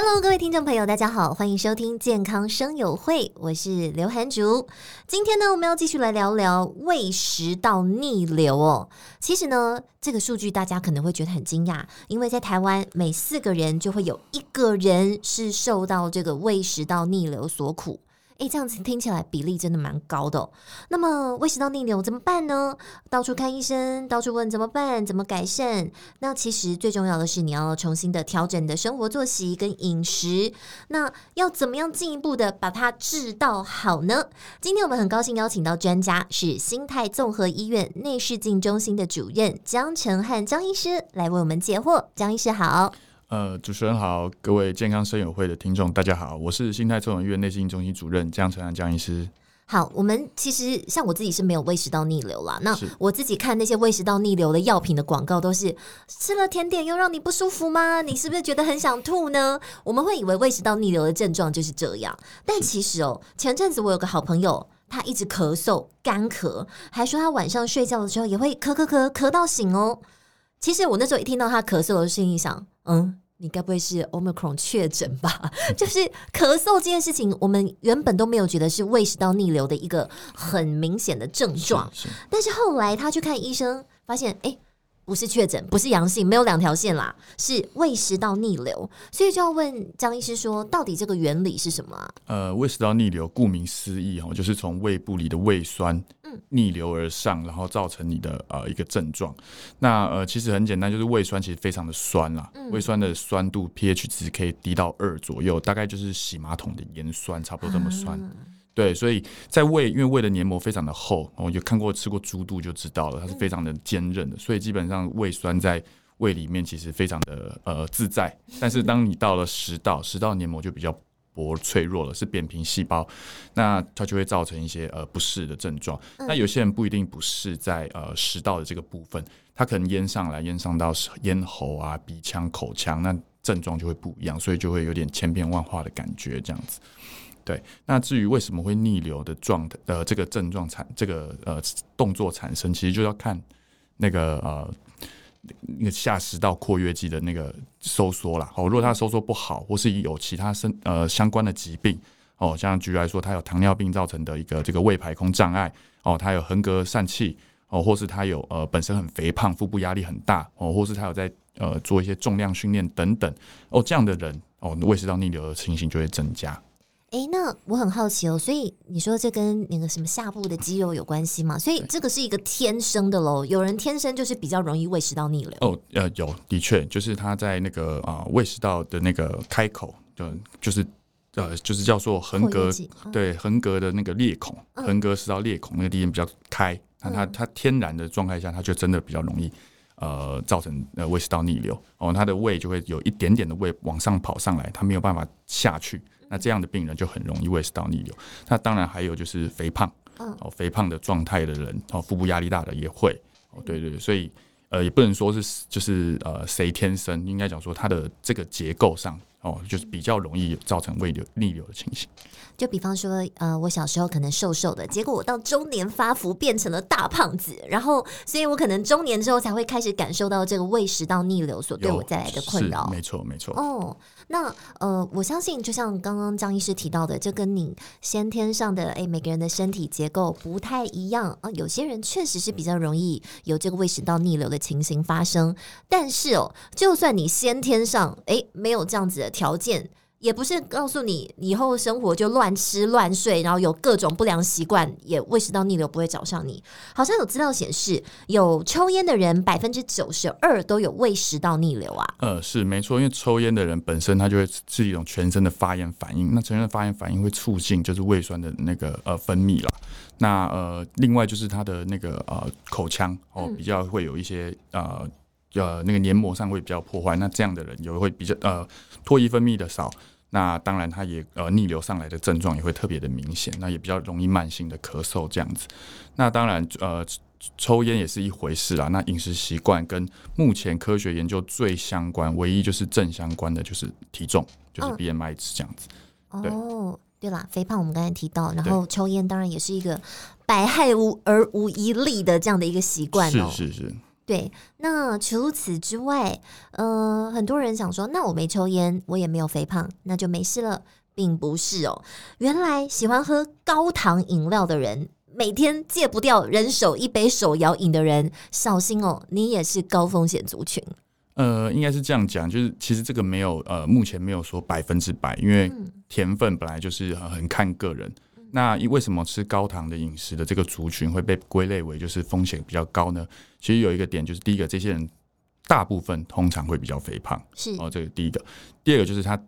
Hello，各位听众朋友，大家好，欢迎收听健康生友会，我是刘涵竹。今天呢，我们要继续来聊聊胃食道逆流哦。其实呢，这个数据大家可能会觉得很惊讶，因为在台湾每四个人就会有一个人是受到这个胃食道逆流所苦。诶，这样子听起来比例真的蛮高的哦。那么胃食道逆流怎么办呢？到处看医生，到处问怎么办，怎么改善？那其实最重要的是你要重新的调整你的生活作息跟饮食。那要怎么样进一步的把它治到好呢？今天我们很高兴邀请到专家是新泰综合医院内视镜中心的主任江成汉江医师来为我们解惑。江医师好。呃，主持人好，各位健康生友会的听众，大家好，我是新泰综合医院内心中心主任江承安江医师。好，我们其实像我自己是没有胃食道逆流啦。那我自己看那些胃食道逆流的药品的广告，都是吃了甜点又让你不舒服吗？你是不是觉得很想吐呢？我们会以为胃食道逆流的症状就是这样，但其实哦，前阵子我有个好朋友，他一直咳嗽、干咳，还说他晚上睡觉的时候也会咳咳咳咳到醒哦。其实我那时候一听到他咳嗽，我就心里想，嗯，你该不会是 Omicron 确诊吧？就是咳嗽这件事情，我们原本都没有觉得是胃食道逆流的一个很明显的症状，但是后来他去看医生，发现，哎。不是确诊，不是阳性，没有两条线啦，是胃食道逆流，所以就要问江医师说，到底这个原理是什么啊？呃，胃食道逆流，顾名思义哈，就是从胃部里的胃酸嗯逆流而上，然后造成你的呃一个症状。那呃其实很简单，就是胃酸其实非常的酸啦，嗯、胃酸的酸度 pH 值可以低到二左右，大概就是洗马桶的盐酸，差不多这么酸。嗯对，所以在胃，因为胃的黏膜非常的厚，我就看过吃过猪肚就知道了，它是非常的坚韧的，所以基本上胃酸在胃里面其实非常的呃自在。但是当你到了食道，食道黏膜就比较薄脆弱了，是扁平细胞，那它就会造成一些呃不适的症状。那有些人不一定不适在呃食道的这个部分，它可能淹上来，淹上到咽喉啊、鼻腔、口腔，那症状就会不一样，所以就会有点千变万化的感觉这样子。对，那至于为什么会逆流的状态，呃，这个症状产这个呃动作产生，其实就要看那个呃那个下食道括约肌的那个收缩啦。哦，如果它收缩不好，或是有其他生呃相关的疾病，哦，像举例来说，它有糖尿病造成的一个这个胃排空障碍，哦，它有横膈疝气，哦，或是它有呃本身很肥胖，腹部压力很大，哦，或是它有在呃做一些重量训练等等，哦，这样的人，哦，胃食道逆流的情形就会增加。哎，那我很好奇哦，所以你说这跟那个什么下部的肌肉有关系吗？所以这个是一个天生的喽？有人天生就是比较容易胃食道逆流？哦，呃，有，的确，就是他在那个啊、呃、胃食道的那个开口，就就是呃就是叫做横膈，嗯、对，横膈的那个裂孔，横膈食道裂孔那个地方比较开，那他他天然的状态下，他就真的比较容易呃造成呃胃食道逆流哦，他的胃就会有一点点的胃往上跑上来，他没有办法下去。那这样的病人就很容易胃食道逆流。那当然还有就是肥胖，哦，肥胖的状态的人，哦，腹部压力大的也会，哦，对对对，所以呃，也不能说是就是呃谁天生，应该讲说他的这个结构上。哦，就是比较容易造成胃流逆流的情形。就比方说，呃，我小时候可能瘦瘦的，结果我到中年发福变成了大胖子，然后，所以我可能中年之后才会开始感受到这个胃食道逆流所对我带来的困扰。没错，没错。哦，那呃，我相信就像刚刚张医师提到的，这跟你先天上的哎，每个人的身体结构不太一样啊，有些人确实是比较容易有这个胃食道逆流的情形发生。但是哦，就算你先天上哎没有这样子的。条件也不是告诉你以后生活就乱吃乱睡，然后有各种不良习惯，也胃食道逆流不会找上你。好像有资料显示，有抽烟的人百分之九十二都有胃食道逆流啊。呃，是没错，因为抽烟的人本身他就会是一种全身的发炎反应，那全身的发炎反应会促进就是胃酸的那个呃分泌了。那呃，另外就是他的那个呃口腔哦比较会有一些呃。呃，那个黏膜上会比较破坏，那这样的人也会比较呃唾液分泌的少，那当然它也呃逆流上来的症状也会特别的明显，那也比较容易慢性的咳嗽这样子。那当然呃抽烟也是一回事啦，那饮食习惯跟目前科学研究最相关，唯一就是正相关的就是体重，就是 BMI 值这样子。哦，对，哦，对啦，肥胖我们刚才提到，然后抽烟当然也是一个百害无而无一利的这样的一个习惯哦。是是是。对，那除此之外，呃，很多人想说，那我没抽烟，我也没有肥胖，那就没事了，并不是哦。原来喜欢喝高糖饮料的人，每天戒不掉人手一杯手摇饮的人，小心哦，你也是高风险族群。呃，应该是这样讲，就是其实这个没有呃，目前没有说百分之百，因为甜分本来就是很看个人。那为什么吃高糖的饮食的这个族群会被归类为就是风险比较高呢？其实有一个点就是，第一个，这些人大部分通常会比较肥胖，是哦，这个第一个。第二个就是他，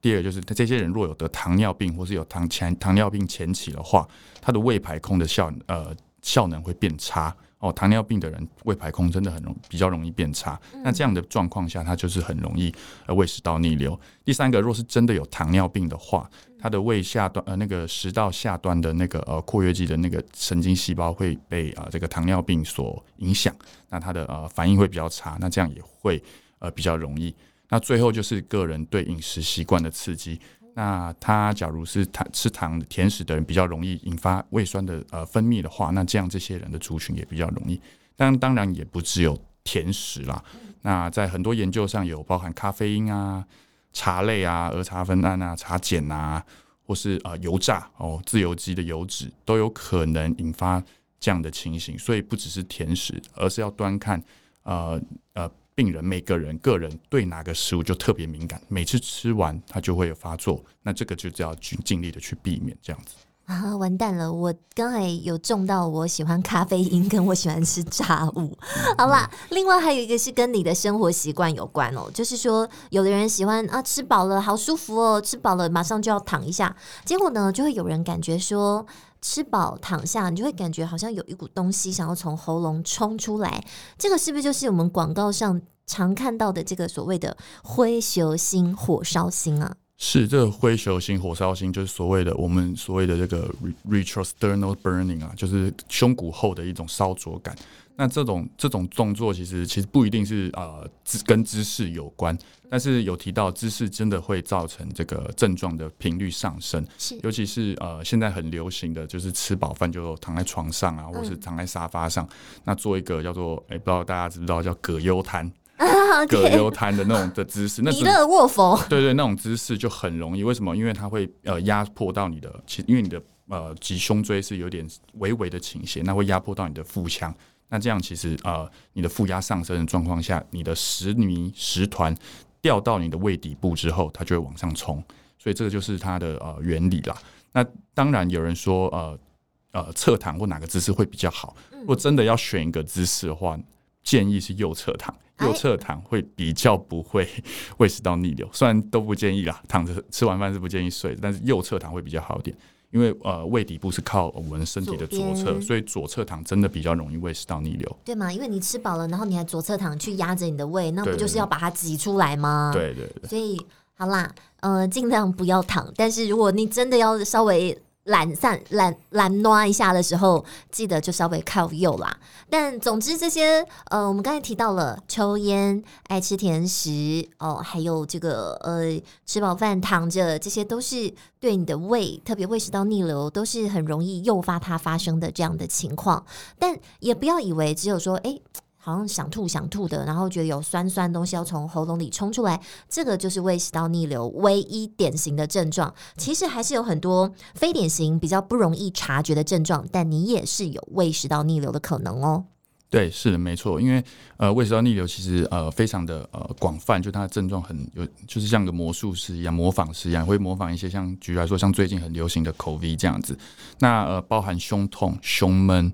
第二个就是他这些人若有得糖尿病或是有糖前糖尿病前期的话，他的胃排空的效呃效能会变差。哦，糖尿病的人胃排空真的很容比较容易变差。那这样的状况下，他就是很容易呃胃食道逆流。第三个，若是真的有糖尿病的话，他的胃下端呃那个食道下端的那个呃括约肌的那个神经细胞会被啊、呃、这个糖尿病所影响，那他的呃反应会比较差，那这样也会呃比较容易。那最后就是个人对饮食习惯的刺激。那他假如是糖吃糖甜食的人，比较容易引发胃酸的呃分泌的话，那这样这些人的族群也比较容易。但当然也不只有甜食啦。那在很多研究上有包含咖啡因啊、茶类啊、儿茶酚胺啊、茶碱啊，或是呃油炸哦、自由基的油脂都有可能引发这样的情形。所以不只是甜食，而是要端看呃呃。病人每个人个人对哪个食物就特别敏感，每次吃完他就会有发作，那这个就要尽尽力的去避免这样子啊，完蛋了！我刚才有中到我喜欢咖啡因，跟我喜欢吃炸物。好啦，另外还有一个是跟你的生活习惯有关哦，就是说有的人喜欢啊吃饱了好舒服哦，吃饱了马上就要躺一下，结果呢就会有人感觉说。吃饱躺下，你就会感觉好像有一股东西想要从喉咙冲出来，这个是不是就是我们广告上常看到的这个所谓的灰熊心火烧心啊？是这个灰球型火烧型，就是所谓的我们所谓的这个 retrosternal burning 啊，就是胸骨后的一种烧灼感。那这种这种动作其实其实不一定是呃跟姿势有关，但是有提到姿势真的会造成这个症状的频率上升，尤其是呃现在很流行的就是吃饱饭就躺在床上啊，或是躺在沙发上，嗯、那做一个叫做哎、欸、不知道大家知不知道叫葛优瘫，葛优瘫的那种的姿势，那弥勒卧佛，对，对对，那种姿势就很容易，为什么？因为它会呃压迫到你的，其因为你的呃脊胸椎是有点微微的倾斜，那会压迫到你的腹腔。那这样其实呃，你的负压上升的状况下，你的石泥石团掉到你的胃底部之后，它就会往上冲，所以这个就是它的呃原理啦。那当然有人说呃呃侧躺或哪个姿势会比较好，如果真的要选一个姿势的话，建议是右侧躺，右侧躺会比较不会 胃食道逆流。虽然都不建议啦，躺着吃完饭是不建议睡，但是右侧躺会比较好一点。因为呃胃底部是靠我们身体的左侧，左所以左侧躺真的比较容易胃食道逆流，对吗？因为你吃饱了，然后你还左侧躺去压着你的胃，那不就是要把它挤出来吗？对对对。所以好啦，呃，尽量不要躺。但是如果你真的要稍微。懒散、懒懒挪一下的时候，记得就稍微靠右啦。但总之这些，呃，我们刚才提到了抽烟、爱吃甜食哦，还有这个呃，吃饱饭躺着，这些都是对你的胃，特别胃食道逆流，都是很容易诱发它发生的这样的情况。但也不要以为只有说，哎。好像想吐想吐的，然后觉得有酸酸东西要从喉咙里冲出来，这个就是胃食道逆流唯一典型的症状。其实还是有很多非典型、比较不容易察觉的症状，但你也是有胃食道逆流的可能哦。对，是的，没错。因为呃，胃食道逆流其实呃非常的呃广泛，就它的症状很有，就是像个魔术师一样，模仿师一样，会模仿一些像举例来说，像最近很流行的口 V 这样子。那呃，包含胸痛、胸闷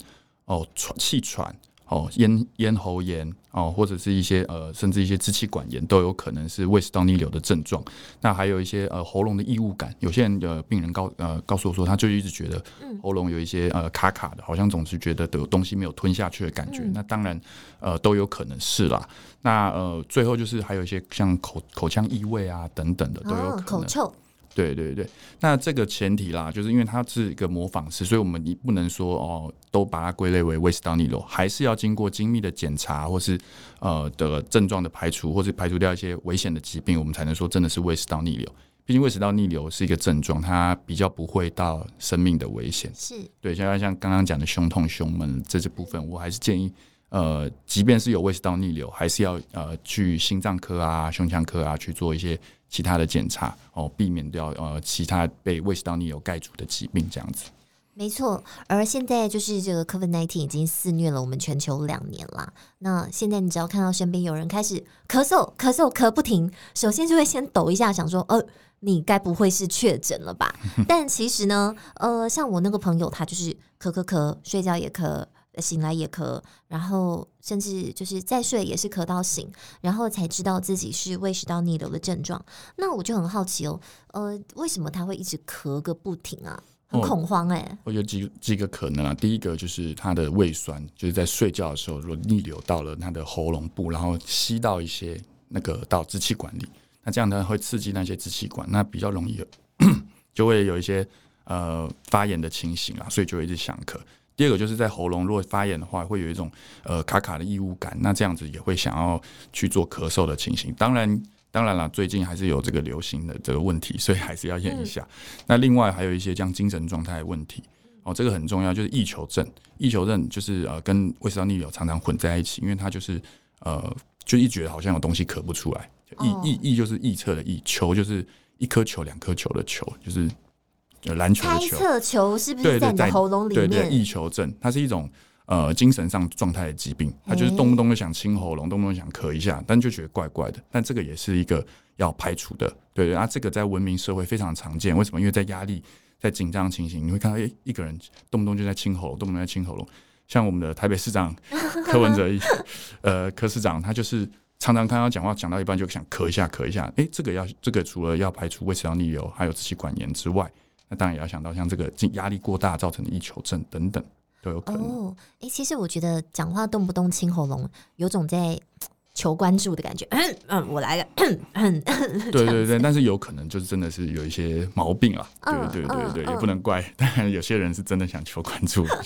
哦，喘气喘。哦，咽咽喉炎哦，或者是一些呃，甚至一些支气管炎，都有可能是胃食道逆流的症状。那还有一些呃喉咙的异物感，有些人的病人告呃告诉我说，他就一直觉得喉咙有一些呃卡卡的，好像总是觉得有东西没有吞下去的感觉。嗯、那当然呃都有可能是啦。那呃最后就是还有一些像口口腔异味啊等等的都有可能。哦、口臭。对对对，那这个前提啦，就是因为它是一个模仿师，所以我们你不能说哦，都把它归类为胃食道逆流，还是要经过精密的检查，或是呃的症状的排除，或是排除掉一些危险的疾病，我们才能说真的是胃食道逆流。毕竟胃食道逆流是一个症状，它比较不会到生命的危险。是，对，像像刚刚讲的胸痛、胸闷这些部分，我还是建议呃，即便是有胃食道逆流，还是要呃去心脏科啊、胸腔科啊去做一些其他的检查哦，避免掉呃其他被胃食道逆流盖住的疾病这样子。没错，而现在就是这个 COVID-19 已经肆虐了我们全球两年了。那现在你只要看到身边有人开始咳嗽、咳嗽、咳不停，首先就会先抖一下，想说，呃，你该不会是确诊了吧？但其实呢，呃，像我那个朋友，他就是咳咳咳，睡觉也咳。醒来也咳，然后甚至就是再睡也是咳到醒，然后才知道自己是胃食道逆流的症状。那我就很好奇哦，呃，为什么他会一直咳个不停啊？很恐慌哎、欸。我有几几个可能啊，第一个就是他的胃酸，就是在睡觉的时候，如果逆流到了他的喉咙部，然后吸到一些那个到支气管里，那这样呢会刺激那些支气管，那比较容易 就会有一些呃发炎的情形啊，所以就会一直想咳。第二个就是在喉咙如果发炎的话，会有一种呃卡卡的异物感，那这样子也会想要去做咳嗽的情形。当然，当然了，最近还是有这个流行的这个问题，所以还是要验一下。嗯、那另外还有一些像精神状态的问题哦，这个很重要，就是异球症。异球症就是呃跟胃食道逆流常常混在一起，因为它就是呃就一觉得好像有东西咳不出来。异异异就是臆测的异，球就是一颗球两颗球的球，就是。就篮球的球，猜测球是不是在你的喉咙里面？对对，异球症，它是一种呃精神上状态的疾病，它就是动不动就想清喉咙，动不动想咳一下，但就觉得怪怪的。但这个也是一个要排除的，对对啊，这个在文明社会非常常见。为什么？因为在压力、在紧张情形，你会看到诶，一个人动不动就在清喉咙，动不动在清喉咙。像我们的台北市长柯文哲，呃，柯市长，他就是常常看他讲话讲到一半就想咳一下，咳一下。诶，这个要这个除了要排除胃食道逆流，还有支气管炎之外。那当然也要想到像这个压力过大造成的异求症等等都有可能。哦，哎、其实我觉得讲话动不动清喉咙，有种在求关注的感觉。嗯嗯，我来了。嗯嗯，对对对，但是有可能就是真的是有一些毛病啊。对对对对，也不能怪。当然有些人是真的想求关注。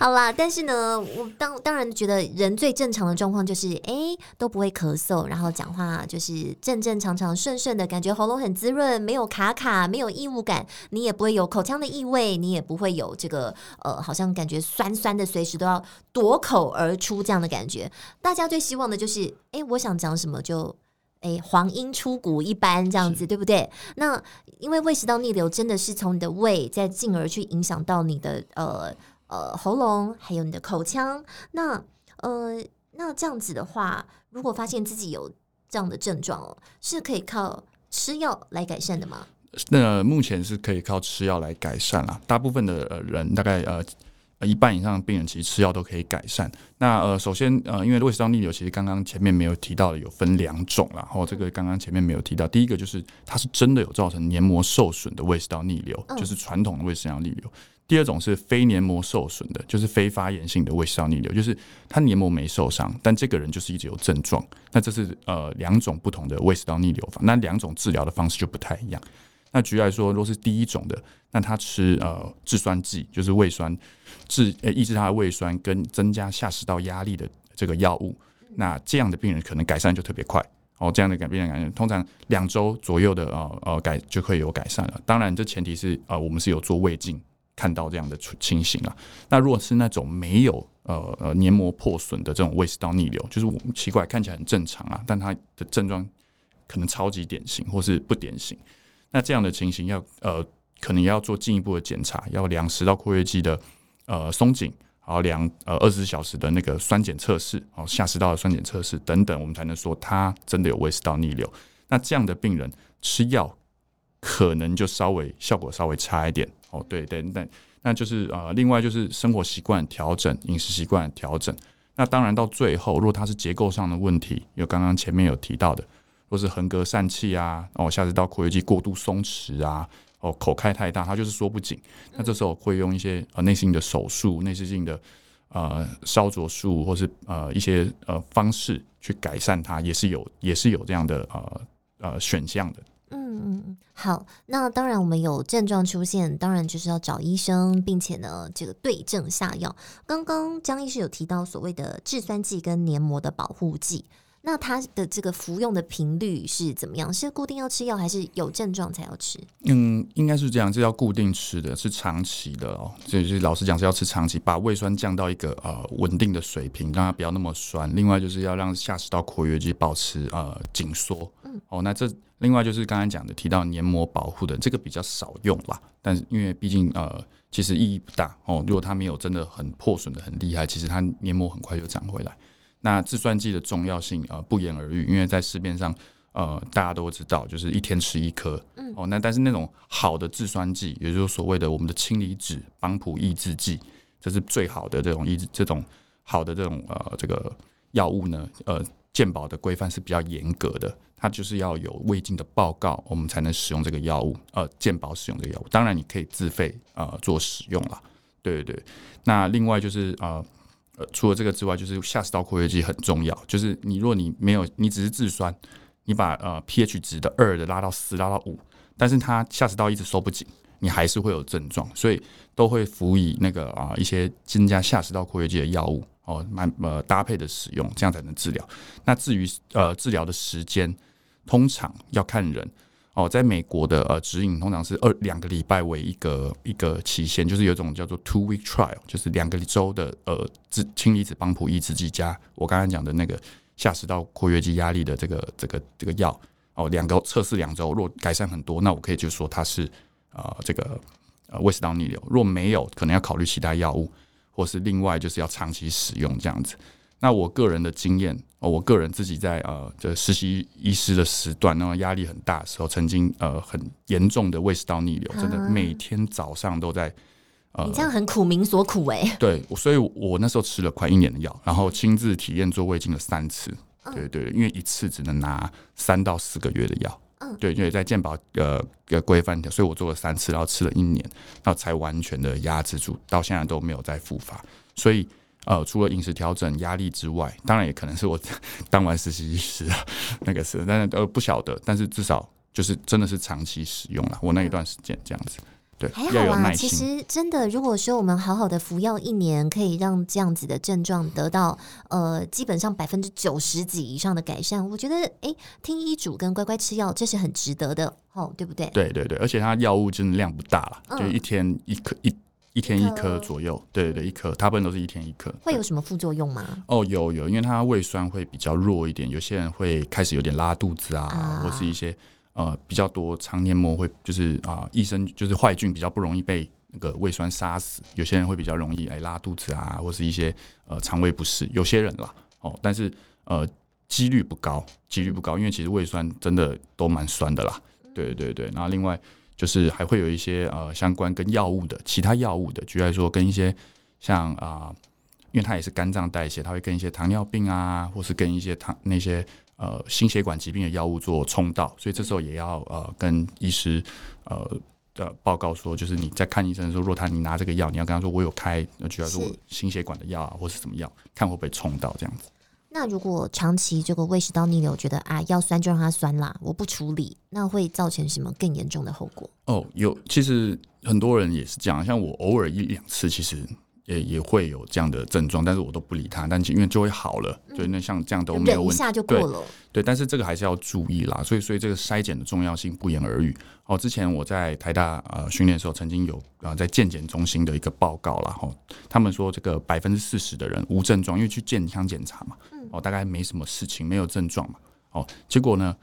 好啦，但是呢，我当当然觉得人最正常的状况就是，哎、欸，都不会咳嗽，然后讲话就是正正常常、顺顺的，感觉喉咙很滋润，没有卡卡，没有异物感，你也不会有口腔的异味，你也不会有这个呃，好像感觉酸酸的，随时都要夺口而出这样的感觉。大家最希望的就是，哎、欸，我想讲什么就，哎、欸，黄莺出谷一般这样子，对不对？那因为胃食道逆流真的是从你的胃，再进而去影响到你的呃。呃，喉咙还有你的口腔，那呃，那这样子的话，如果发现自己有这样的症状哦，是可以靠吃药来改善的吗？那目前是可以靠吃药来改善啦。大部分的人，大概呃一半以上的病人，其实吃药都可以改善。那呃，首先呃，因为胃食道逆流，其实刚刚前面没有提到的，有分两种啦。然后这个刚刚前面没有提到，第一个就是它是真的有造成黏膜受损的胃食道逆流，嗯、就是传统的胃食道逆流。第二种是非黏膜受损的，就是非发炎性的胃食道逆流，就是他黏膜没受伤，但这个人就是一直有症状。那这是呃两种不同的胃食道逆流法，那两种治疗的方式就不太一样。那举例来说，如果是第一种的，那他吃呃制酸剂，就是胃酸治呃抑制他的胃酸跟增加下食道压力的这个药物，那这样的病人可能改善就特别快哦。这样的改变的感觉通常两周左右的呃呃改就可以有改善了。当然，这前提是呃我们是有做胃镜。看到这样的情形啊，那如果是那种没有呃呃黏膜破损的这种胃食道逆流，就是我们奇怪看起来很正常啊，但它的症状可能超级典型或是不典型，那这样的情形要呃可能要做进一步的检查，要量食道括约肌的呃松紧，然后量呃二十四小时的那个酸碱测试，哦下食道的酸碱测试等等，我们才能说他真的有胃食道逆流。那这样的病人吃药可能就稍微效果稍微差一点。哦，对对，那那就是呃，另外就是生活习惯调整，饮食习惯调整。那当然到最后，如果它是结构上的问题，有刚刚前面有提到的，或是横膈疝气啊，哦，下食道括约肌过度松弛啊，哦，口开太大，它就是缩不紧。那这时候会用一些呃内视镜的手术、内视镜的呃烧灼术，或是呃一些呃方式去改善它，也是有也是有这样的呃呃选项的。嗯嗯，好，那当然我们有症状出现，当然就是要找医生，并且呢，这个对症下药。刚刚江医师有提到所谓的制酸剂跟黏膜的保护剂，那它的这个服用的频率是怎么样？是固定要吃药，还是有症状才要吃？嗯，应该是这样，这要固定吃的，是长期的哦。就是老实讲，是要吃长期，把胃酸降到一个呃稳定的水平，让它不要那么酸。另外就是要让下食道括约肌保持呃紧缩。嗯，哦，那这另外就是刚才讲的提到黏膜保护的这个比较少用啦，但是因为毕竟呃其实意义不大哦。如果它没有真的很破损的很厉害，其实它黏膜很快就长回来。那制酸剂的重要性呃不言而喻，因为在市面上呃大家都知道，就是一天吃一颗，嗯，哦，那但是那种好的制酸剂，也就是所谓的我们的氢离子帮浦抑制剂，这是最好的这种抑制这种好的这种呃这个药物呢，呃健保的规范是比较严格的，它就是要有胃镜的报告，我们才能使用这个药物，呃健保使用这个药物，当然你可以自费呃做使用啦，对对对，那另外就是呃。呃，除了这个之外，就是下食道括约肌很重要。就是你，若你没有，你只是制酸，你把呃 pH 值的二的拉到四，拉到五，但是它下食道一直收不紧，你还是会有症状，所以都会辅以那个啊、一些增加下食道括约肌的药物哦，蛮呃搭配的使用，这样才能治疗。那至于呃治疗的时间，通常要看人。哦，在美国的呃指引通常是二两个礼拜为一个一个期限，就是有种叫做 two week trial，就是两个周的呃治氢离子帮浦抑制剂加我刚才讲的那个下食道括约肌压力的这个这个这个药哦，两个测试两周，若改善很多，那我可以就说它是、呃、这个呃胃食道逆流，若没有，可能要考虑其他药物，或是另外就是要长期使用这样子。那我个人的经验，哦，我个人自己在呃这实习医师的时段，那么压力很大的时候，曾经呃很严重的胃食道逆流，真的每天早上都在。呃，你这样很苦民所苦哎、欸。对，所以我那时候吃了快一年的药，然后亲自体验做胃镜了三次。对对，因为一次只能拿三到四个月的药。嗯。对，因为在健保呃的规范的，所以我做了三次，然后吃了一年，然后才完全的压制住，到现在都没有再复发。所以。呃，除了饮食调整、压力之外，当然也可能是我 当完实习医师那个是，但是呃不晓得，但是至少就是真的是长期使用了。我那一段时间这样子，对，还好啊。其实真的，如果说我们好好的服药一年，可以让这样子的症状得到呃基本上百分之九十几以上的改善，我觉得哎，听医嘱跟乖乖吃药，这是很值得的哦，对不对？对对对，而且它药物真的量不大了，嗯、就一天一颗一。一天一颗左右，对对对，一颗，大部分都是一天一颗。会有什么副作用吗？哦，有有，因为它胃酸会比较弱一点，有些人会开始有点拉肚子啊，啊或是一些呃比较多肠黏膜会就是啊、呃，益生就是坏菌比较不容易被那个胃酸杀死，有些人会比较容易哎拉肚子啊，或是一些呃肠胃不适，有些人啦哦，但是呃几率不高，几率不高，因为其实胃酸真的都蛮酸的啦，对对对，然后另外。就是还会有一些呃相关跟药物的其他药物的，举例来说跟一些像啊、呃，因为它也是肝脏代谢，它会跟一些糖尿病啊，或是跟一些糖那些呃心血管疾病的药物做冲到，所以这时候也要呃跟医师呃的报告说，就是你在看医生的时候，如果他你拿这个药，你要跟他说我有开，举例来说心血管的药啊，或是怎么药，看会不会冲到这样子。那如果长期这个胃食道逆流，觉得啊要酸就让它酸啦，我不处理，那会造成什么更严重的后果？哦，有，其实很多人也是这样，像我偶尔一两次，其实。也也会有这样的症状，但是我都不理他，但是因为就会好了，所以那像这样都没有问题，一下就过了。对，对，但是这个还是要注意啦，所以所以这个筛检的重要性不言而喻。哦，之前我在台大呃训练的时候，曾经有啊、呃、在健检中心的一个报告啦，吼，他们说这个百分之四十的人无症状，因为去健康检查嘛，哦，大概没什么事情，没有症状嘛，哦，结果呢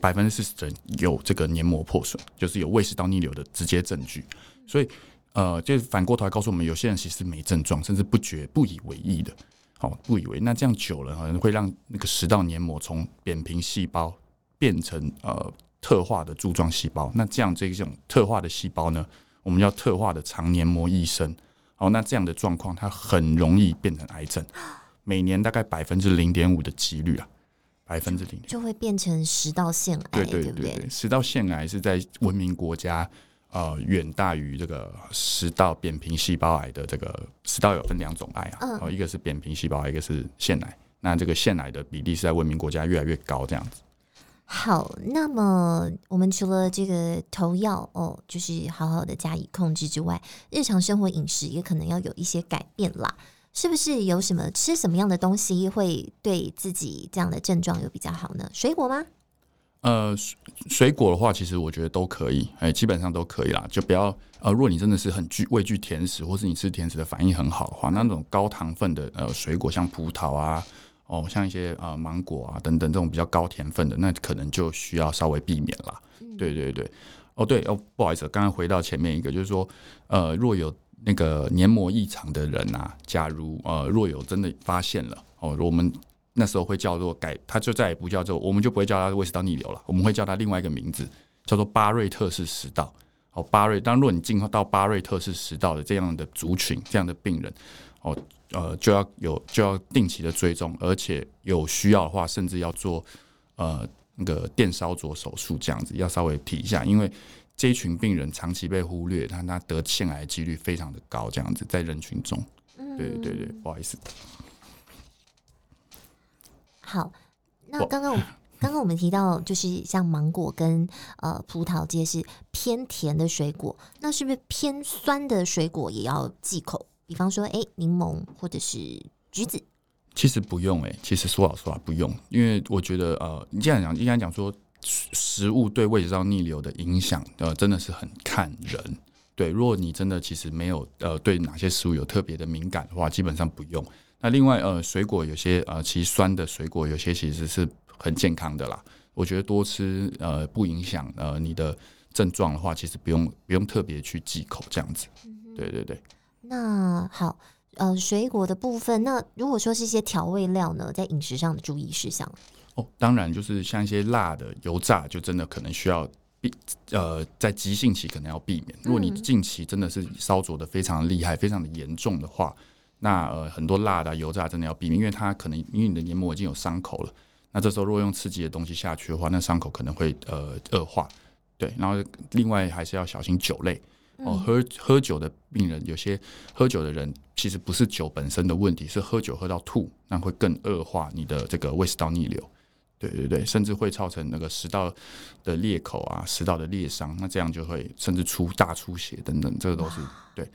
百分之四十的有这个黏膜破损，就是有胃食道逆流的直接证据，所以。呃，就反过头来告诉我们，有些人其实没症状，甚至不觉不以为意的，哦、不以为。那这样久了，可能会让那个食道黏膜从扁平细胞变成呃特化的柱状细胞。那这样这种特化的细胞呢，我们叫特化的肠黏膜异生。哦，那这样的状况，它很容易变成癌症，每年大概百分之零点五的几率啊，百分之零就会变成食道腺癌，对对对食道腺癌是在文明国家。呃，远大于这个食道扁平细胞癌的这个食道有分两种癌啊，哦、嗯，一个是扁平细胞癌，一个是腺癌。那这个腺癌的比例是在文明国家越来越高，这样子。好，那么我们除了这个投药哦，就是好好的加以控制之外，日常生活饮食也可能要有一些改变啦。是不是有什么吃什么样的东西会对自己这样的症状有比较好呢？水果吗？呃，水果的话，其实我觉得都可以，哎，基本上都可以啦。就不要呃，如果你真的是很惧畏惧甜食，或是你吃甜食的反应很好的话，那种高糖分的呃水果，像葡萄啊，哦，像一些呃芒果啊等等这种比较高甜分的，那可能就需要稍微避免啦。嗯、对对对，哦对哦，不好意思，刚刚回到前面一个，就是说呃，若有那个黏膜异常的人啊，假如呃若有真的发现了哦，我们。那时候会叫做改，他就再也不叫做，我们就不会叫他胃食道逆流了，我们会叫他另外一个名字，叫做巴瑞特氏食道。哦，巴瑞，当然，如果你进到巴瑞特氏食道的这样的族群，这样的病人，哦，呃，就要有就要定期的追踪，而且有需要的话，甚至要做呃那个电烧灼手术这样子，要稍微提一下，因为这一群病人长期被忽略，他他得腺癌几率非常的高，这样子在人群中，对对对，不好意思。好，那刚刚我 刚刚我们提到，就是像芒果跟呃葡萄这些是偏甜的水果，那是不是偏酸的水果也要忌口？比方说，哎，柠檬或者是橘子？其实不用，哎，其实说老实话不用，因为我觉得呃，你这样讲应该讲说，食物对胃食道逆流的影响，呃，真的是很看人。对，如果你真的其实没有呃对哪些食物有特别的敏感的话，基本上不用。那另外呃，水果有些呃，其实酸的水果有些其实是很健康的啦。我觉得多吃呃，不影响呃你的症状的话，其实不用不用特别去忌口这样子。对对对。那好，呃，水果的部分，那如果说是一些调味料呢，在饮食上的注意事项？哦，当然就是像一些辣的、油炸，就真的可能需要避呃，在急性期可能要避免。如果你近期真的是烧灼的非常厉害、非常的严重的话。那呃很多辣的、啊、油炸真的要避免，因为它可能因为你的黏膜已经有伤口了。那这时候如果用刺激的东西下去的话，那伤口可能会呃恶化。对，然后另外还是要小心酒类哦。喝喝酒的病人，有些喝酒的人其实不是酒本身的问题，是喝酒喝到吐，那会更恶化你的这个胃食道逆流。对对对，甚至会造成那个食道的裂口啊、食道的裂伤，那这样就会甚至出大出血等等，这个都是对。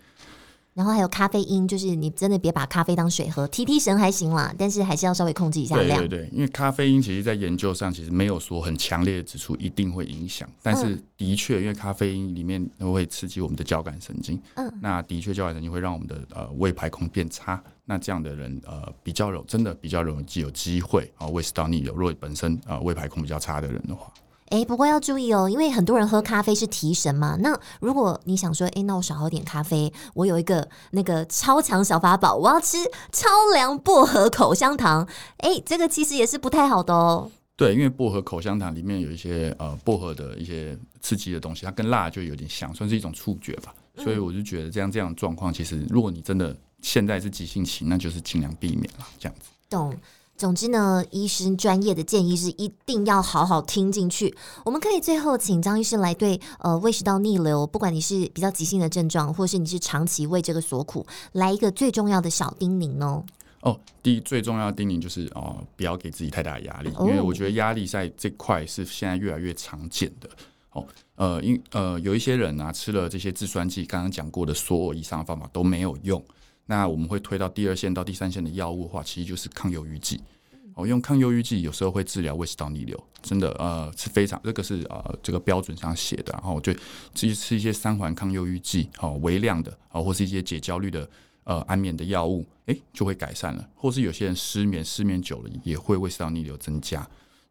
然后还有咖啡因，就是你真的别把咖啡当水喝，提提神还行啦，但是还是要稍微控制一下量。对对对，因为咖啡因其实在研究上其实没有说很强烈的指出一定会影响，但是的确，因为咖啡因里面会刺激我们的交感神经，嗯，那的确交感神经会让我们的呃胃排空变差，那这样的人呃比较容真的比较容易有机会啊胃食道逆流，如果本身呃胃排空比较差的人的话。哎，不过要注意哦，因为很多人喝咖啡是提神嘛。那如果你想说，哎，那我少喝点咖啡，我有一个那个超强小法宝，我要吃超凉薄荷口香糖。哎，这个其实也是不太好的哦。对，因为薄荷口香糖里面有一些呃薄荷的一些刺激的东西，它跟辣就有点像，算是一种触觉吧。所以我就觉得这样这样的状况，其实如果你真的现在是急性期，那就是尽量避免了这样子。懂。总之呢，医生专业的建议是一定要好好听进去。我们可以最后请张医师来对呃胃食道逆流，不管你是比较急性的症状，或是你是长期为这个所苦，来一个最重要的小叮咛哦。哦，第一最重要的叮咛就是哦，不要给自己太大的压力，因为我觉得压力在这块是现在越来越常见的。哦，呃，因呃有一些人啊吃了这些制酸剂，刚刚讲过的所有以上的方法都没有用。那我们会推到第二线到第三线的药物的话，其实就是抗忧郁剂。哦，用抗忧郁剂有时候会治疗胃食道逆流，真的呃是非常这个是呃这个标准上写的。然后就至于吃一些三环抗忧郁剂，哦微量的哦，或是一些解焦虑的呃安眠的药物，诶就会改善了。或是有些人失眠，失眠久了也会胃食道逆流增加。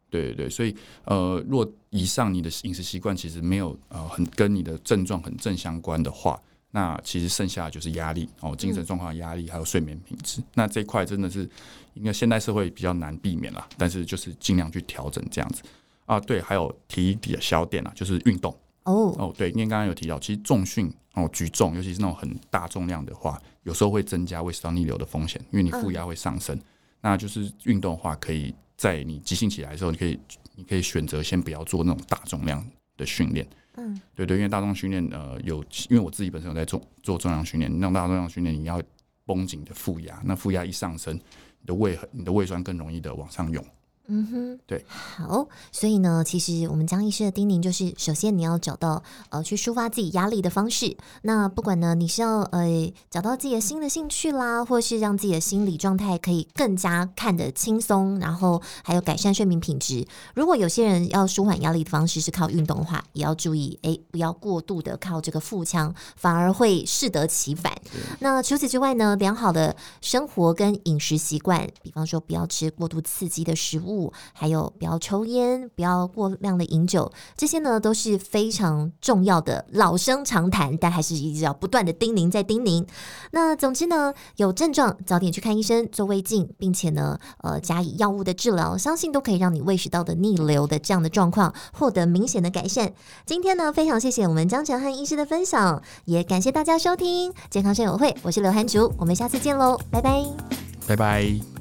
对对对，所以呃，若以上你的饮食习惯其实没有呃很跟你的症状很正相关的话。那其实剩下的就是压力哦，精神状况的压力还有睡眠品质。嗯、那这一块真的是应该现代社会比较难避免啦，但是就是尽量去调整这样子啊。对，还有提一点小点啊，就是运动哦哦，对，因为刚刚有提到，其实重训哦，举重，尤其是那种很大重量的话，有时候会增加胃食道逆流的风险，因为你负压会上升。嗯、那就是运动的话，可以在你急性起来的时候，你可以你可以选择先不要做那种大重量的训练。嗯，对对，因为大众训练，呃，有，因为我自己本身有在做做重量训练，那大重量训练，你要绷紧的腹压，那腹压一上升，你的胃很，你的胃酸更容易的往上涌，嗯哼，对，好，所以呢，其实我们江医师的叮咛就是，首先你要找到呃去抒发自己压力的方式。那不管呢，你是要呃找到自己的新的兴趣啦，或是让自己的心理状态可以更加看得轻松，然后还有改善睡眠品质。如果有些人要舒缓压力的方式是靠运动的话，也要注意，哎，不要过度的靠这个腹腔，反而会适得其反。那除此之外呢，良好的生活跟饮食习惯，比方说不要吃过度刺激的食物。还有不要抽烟，不要过量的饮酒，这些呢都是非常重要的老生常谈，但还是一直要不断的叮咛再叮咛。那总之呢，有症状早点去看医生做胃镜，并且呢，呃，加以药物的治疗，相信都可以让你胃食道的逆流的这样的状况获得明显的改善。今天呢，非常谢谢我们江承汉医师的分享，也感谢大家收听健康声友会，我是刘涵竹，我们下次见喽，拜拜，拜拜。